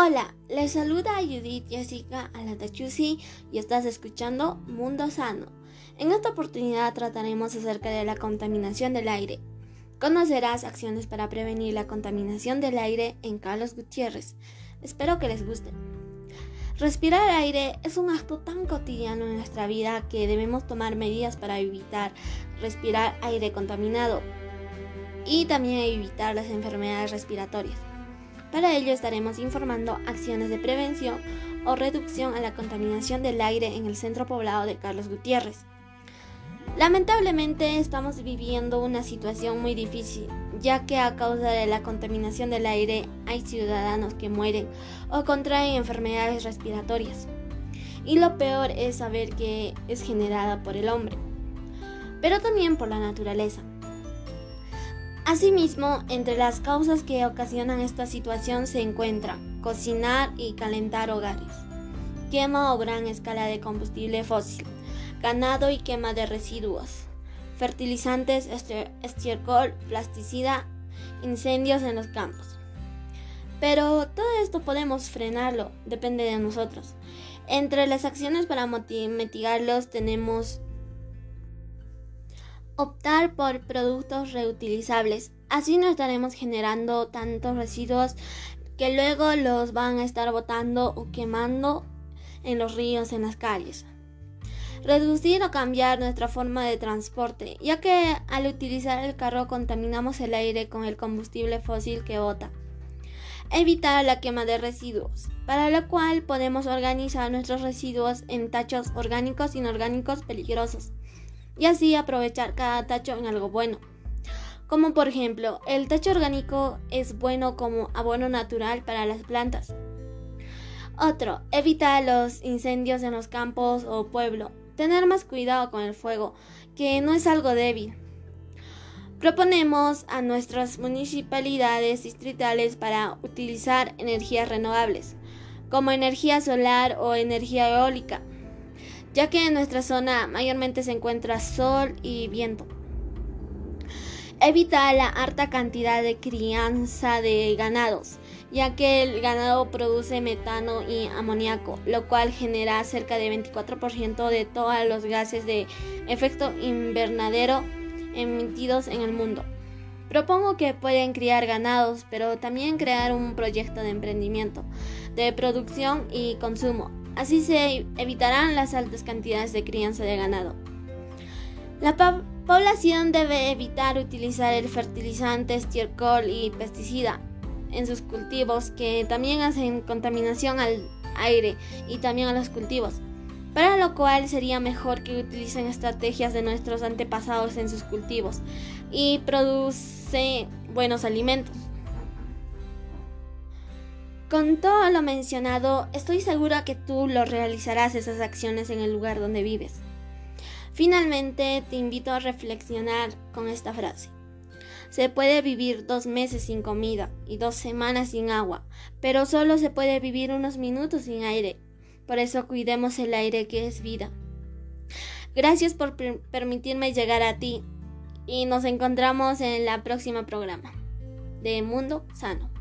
Hola, les saluda Judith Jessica Alatachusi y estás escuchando Mundo Sano. En esta oportunidad trataremos acerca de la contaminación del aire. Conocerás acciones para prevenir la contaminación del aire en Carlos Gutiérrez. Espero que les guste. Respirar aire es un acto tan cotidiano en nuestra vida que debemos tomar medidas para evitar respirar aire contaminado y también evitar las enfermedades respiratorias. Para ello estaremos informando acciones de prevención o reducción a la contaminación del aire en el centro poblado de Carlos Gutiérrez. Lamentablemente estamos viviendo una situación muy difícil, ya que a causa de la contaminación del aire hay ciudadanos que mueren o contraen enfermedades respiratorias. Y lo peor es saber que es generada por el hombre, pero también por la naturaleza. Asimismo, entre las causas que ocasionan esta situación se encuentran cocinar y calentar hogares, quema o gran escala de combustible fósil, ganado y quema de residuos, fertilizantes, estiércol, plasticida, incendios en los campos. Pero todo esto podemos frenarlo, depende de nosotros. Entre las acciones para mitigarlos tenemos optar por productos reutilizables. Así no estaremos generando tantos residuos que luego los van a estar botando o quemando en los ríos, en las calles. Reducir o cambiar nuestra forma de transporte, ya que al utilizar el carro contaminamos el aire con el combustible fósil que bota. Evitar la quema de residuos, para lo cual podemos organizar nuestros residuos en tachos orgánicos inorgánicos peligrosos y así aprovechar cada tacho en algo bueno. Como por ejemplo, el tacho orgánico es bueno como abono natural para las plantas. Otro, evita los incendios en los campos o pueblo. Tener más cuidado con el fuego, que no es algo débil. Proponemos a nuestras municipalidades distritales para utilizar energías renovables, como energía solar o energía eólica ya que en nuestra zona mayormente se encuentra sol y viento. Evita la alta cantidad de crianza de ganados, ya que el ganado produce metano y amoníaco, lo cual genera cerca de 24% de todos los gases de efecto invernadero emitidos en el mundo. Propongo que pueden criar ganados, pero también crear un proyecto de emprendimiento, de producción y consumo, Así se evitarán las altas cantidades de crianza de ganado. La población debe evitar utilizar el fertilizante, estiércol y pesticida en sus cultivos que también hacen contaminación al aire y también a los cultivos, para lo cual sería mejor que utilicen estrategias de nuestros antepasados en sus cultivos y produce buenos alimentos. Con todo lo mencionado, estoy segura que tú lo realizarás esas acciones en el lugar donde vives. Finalmente, te invito a reflexionar con esta frase. Se puede vivir dos meses sin comida y dos semanas sin agua, pero solo se puede vivir unos minutos sin aire. Por eso cuidemos el aire que es vida. Gracias por permitirme llegar a ti y nos encontramos en la próxima programa de Mundo Sano.